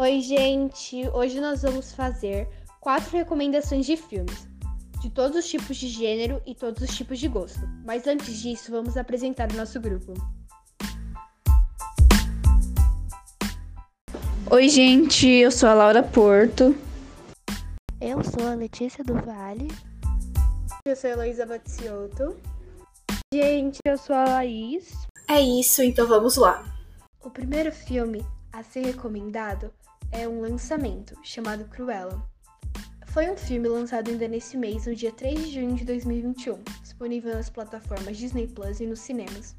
Oi, gente! Hoje nós vamos fazer quatro recomendações de filmes, de todos os tipos de gênero e todos os tipos de gosto. Mas antes disso, vamos apresentar o nosso grupo. Oi, gente! Eu sou a Laura Porto. Eu sou a Letícia do Vale. Eu sou a Heloísa Batsioto. Gente, eu sou a Laís. É isso, então vamos lá. O primeiro filme a ser recomendado é um lançamento chamado Cruella. Foi um filme lançado ainda nesse mês, no dia 3 de junho de 2021, disponível nas plataformas Disney Plus e nos cinemas.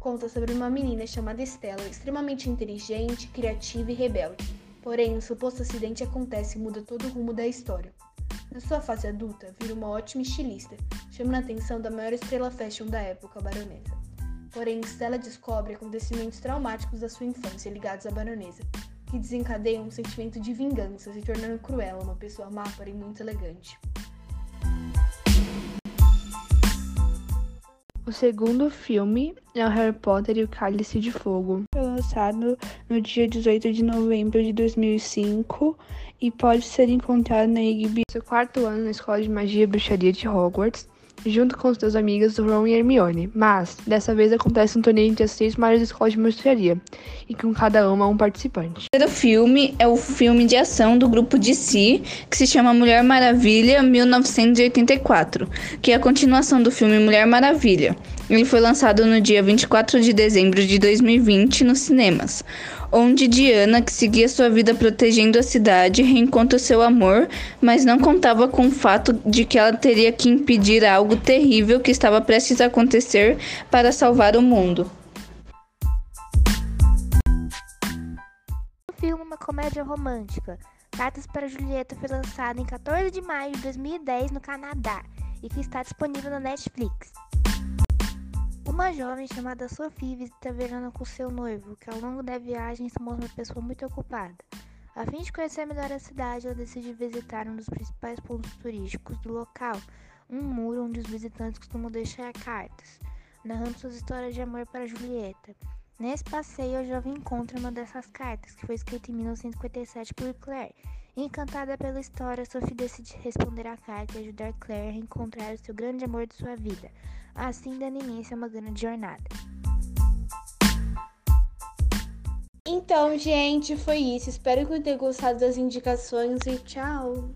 Conta sobre uma menina chamada Stella, extremamente inteligente, criativa e rebelde. Porém, um suposto acidente acontece e muda todo o rumo da história. Na sua fase adulta, vira uma ótima estilista, chamando a atenção da maior estrela fashion da época, a baronesa. Porém, Stella descobre acontecimentos traumáticos da sua infância ligados à baronesa, que desencadeiam um sentimento de vingança, se tornando Cruella uma pessoa má, porém muito elegante. O segundo filme é o Harry Potter e o Cálice de Fogo. Foi lançado no dia 18 de novembro de 2005 e pode ser encontrado na HBO. Seu quarto ano na Escola de Magia e Bruxaria de Hogwarts junto com seus amigos Ron e Hermione, mas dessa vez acontece um torneio entre as seis maiores escolas de mostraria, e com cada uma um participante. O filme é o filme de ação do grupo DC, que se chama Mulher Maravilha 1984, que é a continuação do filme Mulher Maravilha. Ele foi lançado no dia 24 de dezembro de 2020 nos cinemas onde Diana, que seguia sua vida protegendo a cidade, reencontra seu amor, mas não contava com o fato de que ela teria que impedir algo terrível que estava prestes a acontecer para salvar o mundo. O filme é uma comédia romântica. Cartas para Julieta foi lançado em 14 de maio de 2010 no Canadá e que está disponível na Netflix. Uma jovem chamada Sophie visita Verona com seu noivo, que ao longo da viagem se mostra uma pessoa muito ocupada. A fim de conhecer melhor a cidade, ela decide visitar um dos principais pontos turísticos do local, um muro onde os visitantes costumam deixar cartas, narrando suas histórias de amor para Julieta. Nesse passeio, a jovem encontra uma dessas cartas, que foi escrita em 1957 por Claire. Encantada pela história, Sophie decide responder à carta e ajudar Claire a reencontrar o seu grande amor de sua vida. Assim dando início a uma grande jornada. Então, gente, foi isso. Espero que tenham gostado das indicações e tchau!